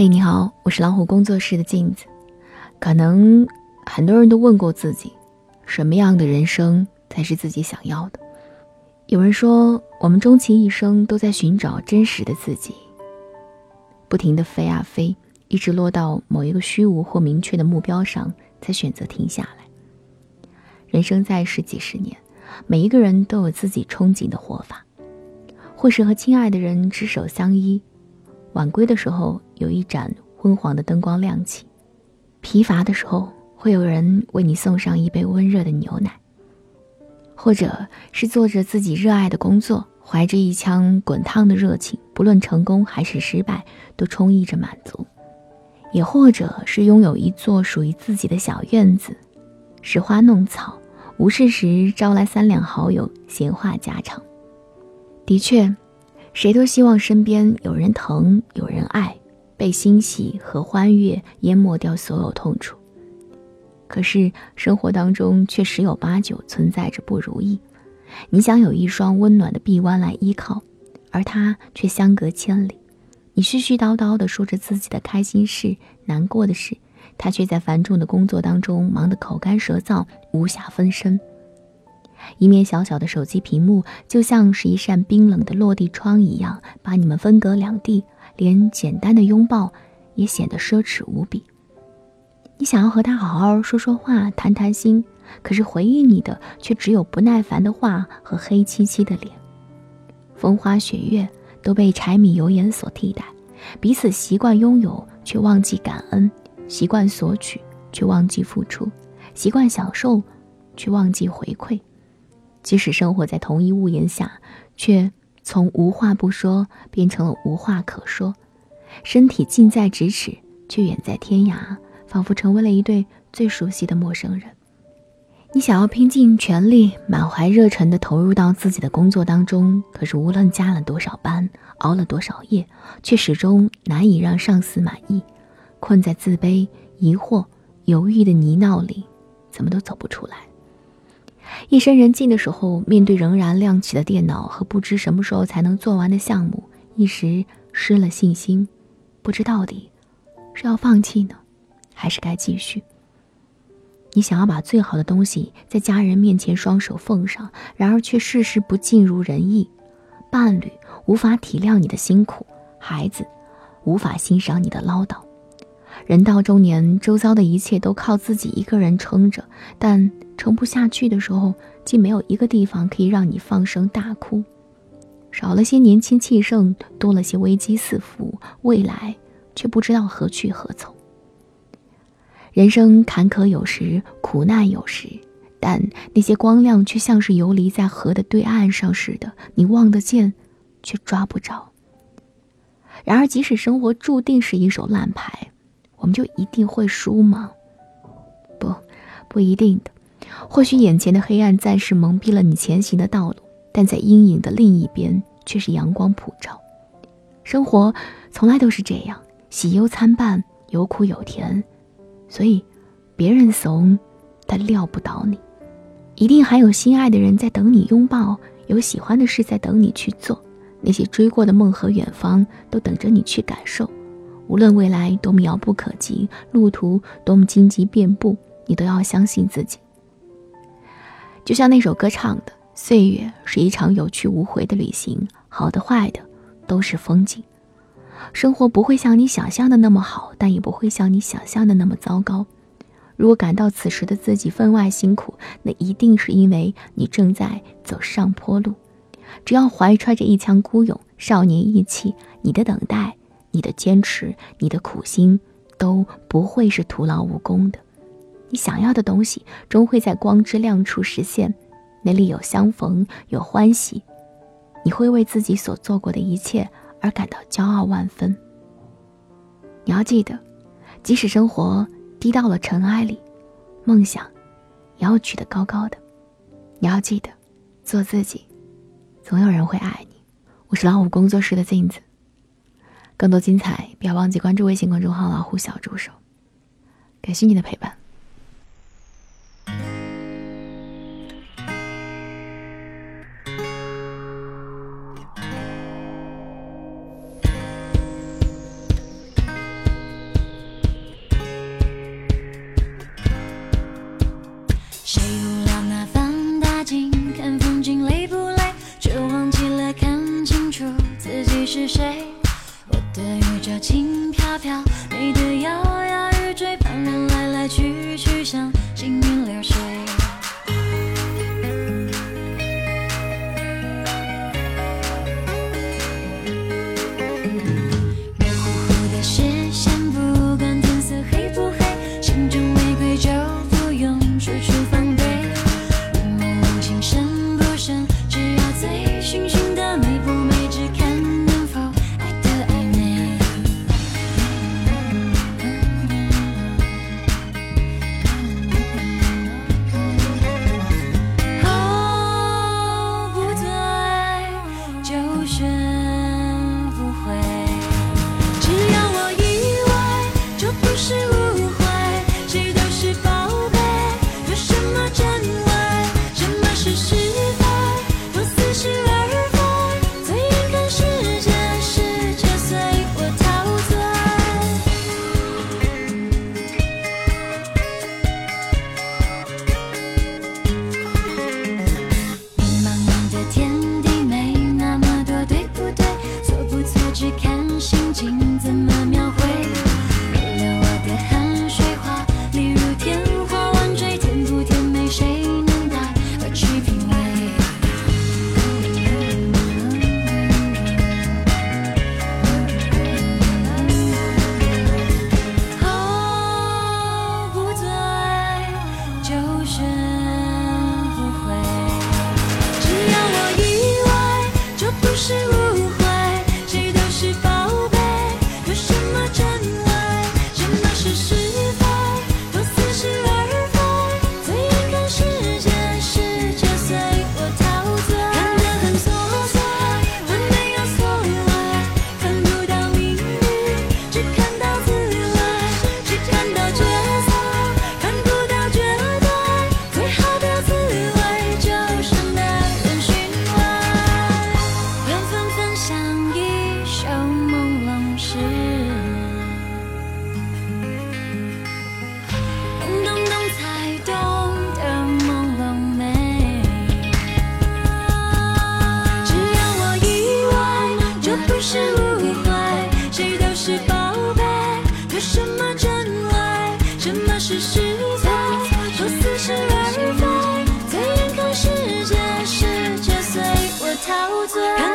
嘿，你好，我是老虎工作室的镜子。可能很多人都问过自己，什么样的人生才是自己想要的？有人说，我们终其一生都在寻找真实的自己，不停的飞啊飞，一直落到某一个虚无或明确的目标上，才选择停下来。人生在世几十年，每一个人都有自己憧憬的活法，或是和亲爱的人执手相依。晚归的时候，有一盏昏黄的灯光亮起；疲乏的时候，会有人为你送上一杯温热的牛奶；或者是做着自己热爱的工作，怀着一腔滚烫的热情，不论成功还是失败，都充溢着满足；也或者是拥有一座属于自己的小院子，拾花弄草，无事时招来三两好友，闲话家常。的确。谁都希望身边有人疼，有人爱，被欣喜和欢悦淹没掉所有痛楚。可是生活当中却十有八九存在着不如意。你想有一双温暖的臂弯来依靠，而他却相隔千里。你絮絮叨叨地说着自己的开心事、难过的事，他却在繁重的工作当中忙得口干舌燥，无暇分身。一面小小的手机屏幕，就像是一扇冰冷的落地窗一样，把你们分隔两地，连简单的拥抱也显得奢侈无比。你想要和他好好说说话、谈谈心，可是回应你的却只有不耐烦的话和黑漆漆的脸。风花雪月都被柴米油盐所替代，彼此习惯拥有却忘记感恩，习惯索取却忘记付出，习惯享受却忘记回馈。即使生活在同一屋檐下，却从无话不说变成了无话可说；身体近在咫尺，却远在天涯，仿佛成为了一对最熟悉的陌生人。你想要拼尽全力、满怀热忱地投入到自己的工作当中，可是无论加了多少班、熬了多少夜，却始终难以让上司满意，困在自卑、疑惑、犹豫的泥淖里，怎么都走不出来。夜深人静的时候，面对仍然亮起的电脑和不知什么时候才能做完的项目，一时失了信心，不知到底是要放弃呢，还是该继续？你想要把最好的东西在家人面前双手奉上，然而却事事不尽如人意，伴侣无法体谅你的辛苦，孩子无法欣赏你的唠叨。人到中年，周遭的一切都靠自己一个人撑着，但撑不下去的时候，竟没有一个地方可以让你放声大哭。少了些年轻气盛，多了些危机四伏，未来却不知道何去何从。人生坎坷有时，苦难有时，但那些光亮却像是游离在河的对岸上似的，你望得见，却抓不着。然而，即使生活注定是一手烂牌。我们就一定会输吗？不，不一定的。或许眼前的黑暗暂时蒙蔽了你前行的道路，但在阴影的另一边却是阳光普照。生活从来都是这样，喜忧参半，有苦有甜。所以，别人怂，但撂不倒你。一定还有心爱的人在等你拥抱，有喜欢的事在等你去做。那些追过的梦和远方，都等着你去感受。无论未来多么遥不可及，路途多么荆棘遍布，你都要相信自己。就像那首歌唱的：“岁月是一场有去无回的旅行，好的坏的都是风景。生活不会像你想象的那么好，但也不会像你想象的那么糟糕。如果感到此时的自己分外辛苦，那一定是因为你正在走上坡路。只要怀揣着一腔孤勇、少年意气，你的等待。”你的坚持，你的苦心，都不会是徒劳无功的。你想要的东西，终会在光之亮处实现。那里有相逢，有欢喜，你会为自己所做过的一切而感到骄傲万分。你要记得，即使生活低到了尘埃里，梦想也要举得高高的。你要记得，做自己，总有人会爱你。我是老五工作室的镜子。更多精彩，不要忘记关注微信公众号“老虎小助手”。感谢你的陪伴。谁不拿放大镜看风景累不累？却忘记了看清楚自己是谁。我的宇宙轻飘飘，你的。不醉。